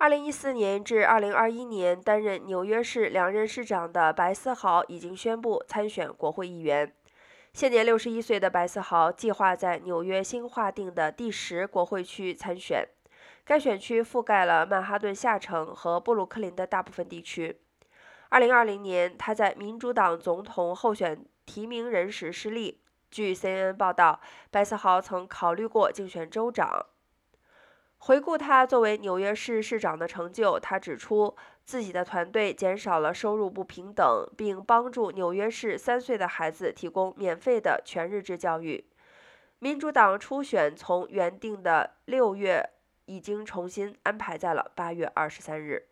2014年至2021年担任纽约市两任市长的白思豪已经宣布参选国会议员。现年61岁的白思豪计划在纽约新划定的第十国会区参选，该选区覆盖了曼哈顿下城和布鲁克林的大部分地区。2020年，他在民主党总统候选提名人时失利。据 CNN 报道，白思豪曾考虑过竞选州长。回顾他作为纽约市市长的成就，他指出自己的团队减少了收入不平等，并帮助纽约市三岁的孩子提供免费的全日制教育。民主党初选从原定的六月已经重新安排在了八月二十三日。